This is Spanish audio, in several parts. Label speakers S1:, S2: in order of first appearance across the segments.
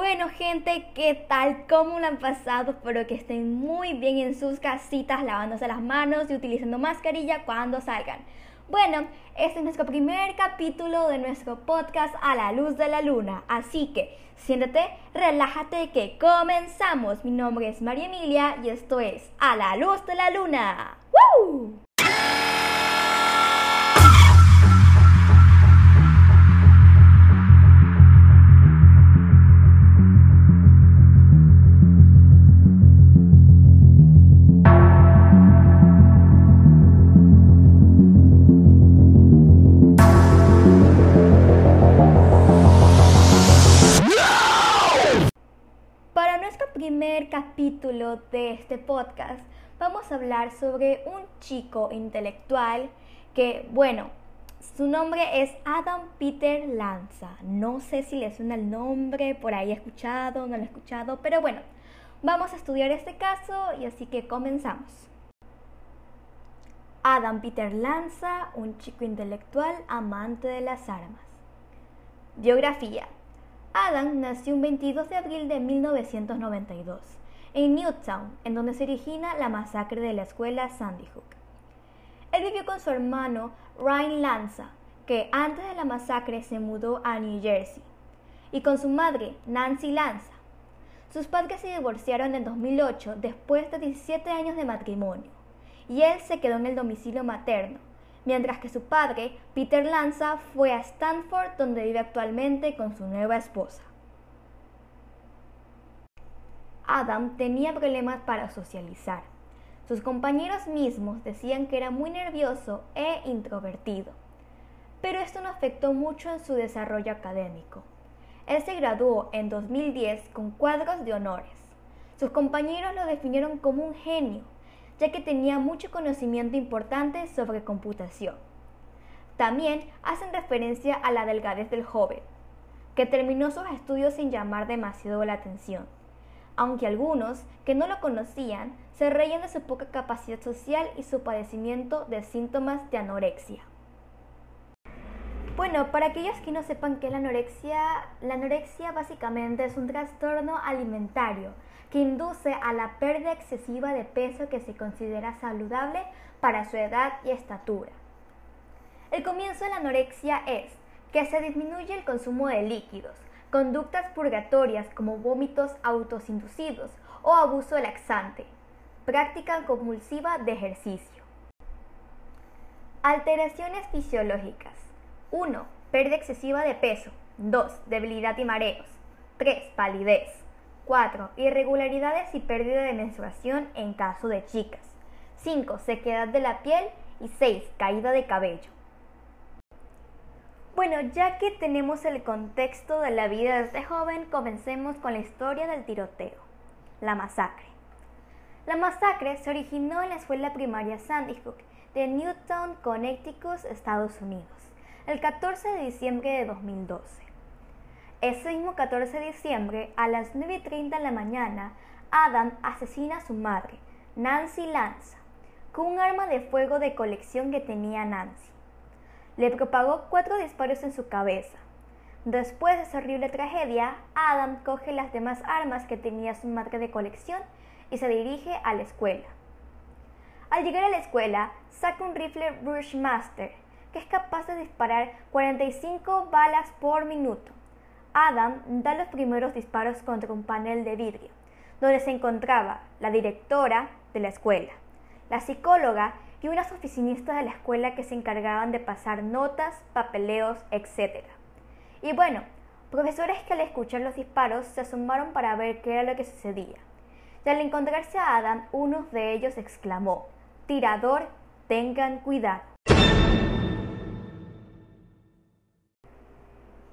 S1: Bueno gente, ¿qué tal? ¿Cómo lo han pasado? Espero que estén muy bien en sus casitas, lavándose las manos y utilizando mascarilla cuando salgan. Bueno, este es nuestro primer capítulo de nuestro podcast A la Luz de la Luna, así que siéntate, relájate que comenzamos. Mi nombre es María Emilia y esto es A la Luz de la Luna. ¡Woo! Capítulo de este podcast vamos a hablar sobre un chico intelectual que, bueno, su nombre es Adam Peter Lanza. No sé si le suena el nombre, por ahí he escuchado, no lo he escuchado, pero bueno, vamos a estudiar este caso y así que comenzamos. Adam Peter Lanza, un chico intelectual amante de las armas. Biografía. Adam nació un 22 de abril de 1992 en Newtown, en donde se origina la masacre de la escuela Sandy Hook. Él vivió con su hermano Ryan Lanza, que antes de la masacre se mudó a New Jersey, y con su madre Nancy Lanza. Sus padres se divorciaron en 2008 después de 17 años de matrimonio, y él se quedó en el domicilio materno, mientras que su padre, Peter Lanza, fue a Stanford, donde vive actualmente con su nueva esposa. Adam tenía problemas para socializar. Sus compañeros mismos decían que era muy nervioso e introvertido, pero esto no afectó mucho en su desarrollo académico. Él se graduó en 2010 con cuadros de honores. Sus compañeros lo definieron como un genio, ya que tenía mucho conocimiento importante sobre computación. También hacen referencia a la delgadez del joven, que terminó sus estudios sin llamar demasiado la atención aunque algunos que no lo conocían se reían de su poca capacidad social y su padecimiento de síntomas de anorexia. Bueno, para aquellos que no sepan qué es la anorexia, la anorexia básicamente es un trastorno alimentario que induce a la pérdida excesiva de peso que se considera saludable para su edad y estatura. El comienzo de la anorexia es que se disminuye el consumo de líquidos, conductas purgatorias como vómitos autosinducidos o abuso laxante, práctica compulsiva de ejercicio. Alteraciones fisiológicas. 1. Pérdida excesiva de peso. 2. Debilidad y mareos. 3. Palidez. 4. Irregularidades y pérdida de menstruación en caso de chicas. 5. Sequedad de la piel. Y 6. Caída de cabello. Bueno, ya que tenemos el contexto de la vida de este joven, comencemos con la historia del tiroteo, la masacre. La masacre se originó en la escuela primaria Sandy Hook de Newtown, Connecticut, Estados Unidos, el 14 de diciembre de 2012. Ese mismo 14 de diciembre, a las 9.30 de la mañana, Adam asesina a su madre, Nancy Lanza, con un arma de fuego de colección que tenía Nancy le propagó cuatro disparos en su cabeza. Después de esa horrible tragedia, Adam coge las demás armas que tenía su madre de colección y se dirige a la escuela. Al llegar a la escuela, saca un rifle Bushmaster, que es capaz de disparar 45 balas por minuto. Adam da los primeros disparos contra un panel de vidrio, donde se encontraba la directora de la escuela, la psicóloga y unas oficinistas de la escuela que se encargaban de pasar notas, papeleos, etc. Y bueno, profesores que al escuchar los disparos se asomaron para ver qué era lo que sucedía. Y al encontrarse a Adam, uno de ellos exclamó, Tirador, tengan cuidado.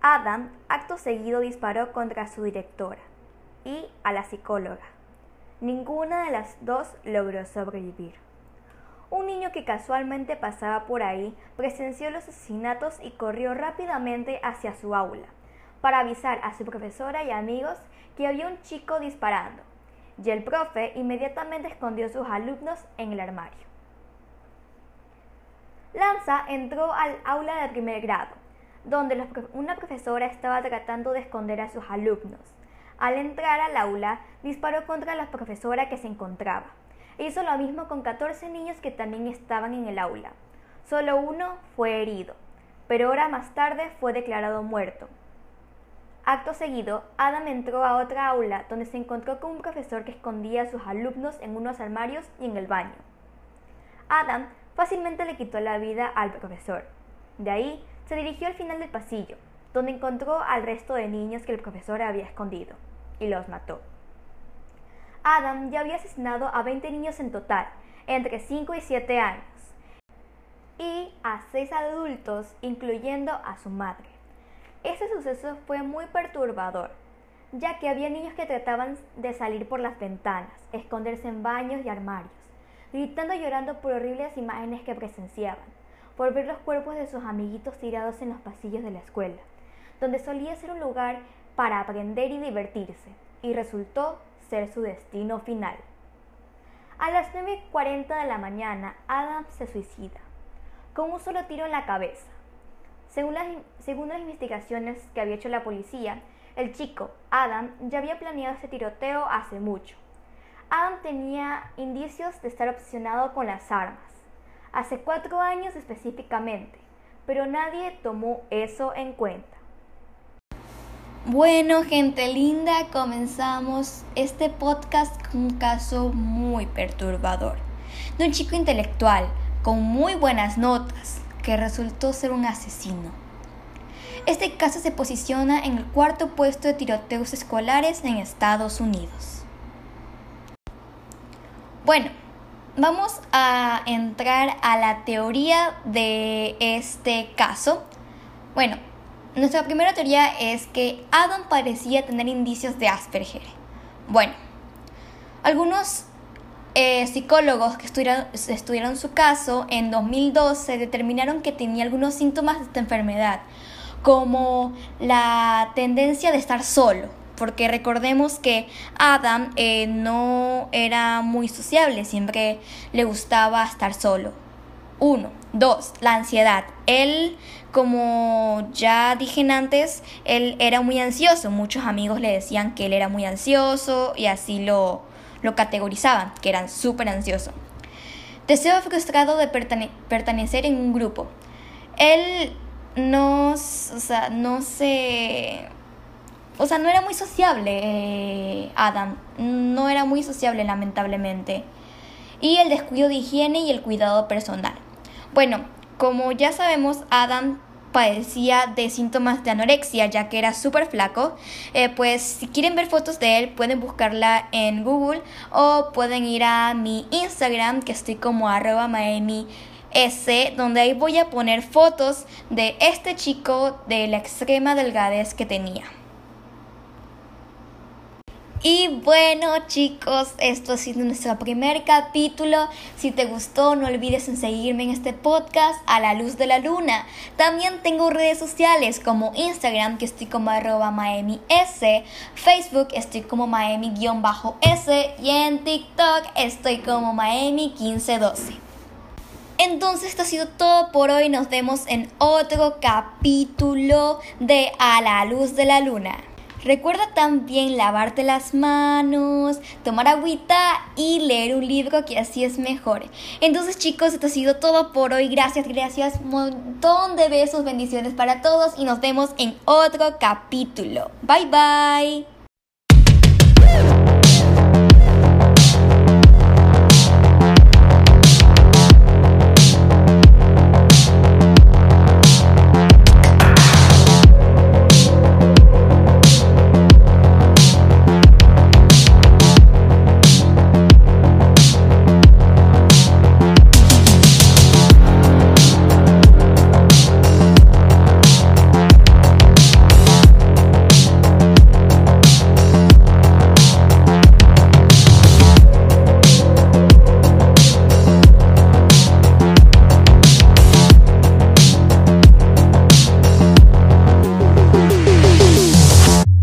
S1: Adam, acto seguido, disparó contra su directora y a la psicóloga. Ninguna de las dos logró sobrevivir. Un niño que casualmente pasaba por ahí presenció los asesinatos y corrió rápidamente hacia su aula para avisar a su profesora y amigos que había un chico disparando, y el profe inmediatamente escondió a sus alumnos en el armario. Lanza entró al aula de primer grado, donde una profesora estaba tratando de esconder a sus alumnos. Al entrar al aula, disparó contra la profesora que se encontraba. Hizo lo mismo con 14 niños que también estaban en el aula. Solo uno fue herido, pero hora más tarde fue declarado muerto. Acto seguido, Adam entró a otra aula donde se encontró con un profesor que escondía a sus alumnos en unos armarios y en el baño. Adam fácilmente le quitó la vida al profesor. De ahí se dirigió al final del pasillo, donde encontró al resto de niños que el profesor había escondido, y los mató. Adam ya había asesinado a 20 niños en total, entre 5 y 7 años, y a 6 adultos, incluyendo a su madre. Este suceso fue muy perturbador, ya que había niños que trataban de salir por las ventanas, esconderse en baños y armarios, gritando y llorando por horribles imágenes que presenciaban, por ver los cuerpos de sus amiguitos tirados en los pasillos de la escuela donde solía ser un lugar para aprender y divertirse, y resultó ser su destino final. A las 9.40 de la mañana, Adam se suicida, con un solo tiro en la cabeza. Según las, según las investigaciones que había hecho la policía, el chico, Adam, ya había planeado este tiroteo hace mucho. Adam tenía indicios de estar obsesionado con las armas, hace cuatro años específicamente, pero nadie tomó eso en cuenta.
S2: Bueno, gente linda, comenzamos este podcast con un caso muy perturbador de un chico intelectual con muy buenas notas que resultó ser un asesino. Este caso se posiciona en el cuarto puesto de tiroteos escolares en Estados Unidos. Bueno, vamos a entrar a la teoría de este caso. Bueno, nuestra primera teoría es que Adam parecía tener indicios de Asperger. Bueno, algunos eh, psicólogos que estudiaron, su caso en 2012 determinaron que tenía algunos síntomas de esta enfermedad, como la tendencia de estar solo, porque recordemos que Adam eh, no era muy sociable, siempre le gustaba estar solo. Uno. Dos, la ansiedad. Él, como ya dije antes, él era muy ansioso. Muchos amigos le decían que él era muy ansioso y así lo, lo categorizaban, que eran súper ansioso. Deseo frustrado de pertenecer en un grupo. Él no, o sea, no se... O sea, no era muy sociable, eh, Adam. No era muy sociable, lamentablemente. Y el descuido de higiene y el cuidado personal. Bueno, como ya sabemos, Adam padecía de síntomas de anorexia ya que era súper flaco, eh, pues si quieren ver fotos de él pueden buscarla en Google o pueden ir a mi Instagram que estoy como arroba Miami S, donde ahí voy a poner fotos de este chico de la extrema delgadez que tenía. Y bueno chicos, esto ha sido nuestro primer capítulo. Si te gustó, no olvides en seguirme en este podcast a la luz de la luna. También tengo redes sociales como Instagram, que estoy como arroba Facebook estoy como Miami-S y en TikTok estoy como Miami1512. Entonces esto ha sido todo por hoy. Nos vemos en otro capítulo de A la luz de la luna. Recuerda también lavarte las manos, tomar agüita y leer un libro que así es mejor. Entonces chicos, esto ha sido todo por hoy. Gracias, gracias. Montón de besos, bendiciones para todos y nos vemos en otro capítulo. Bye bye.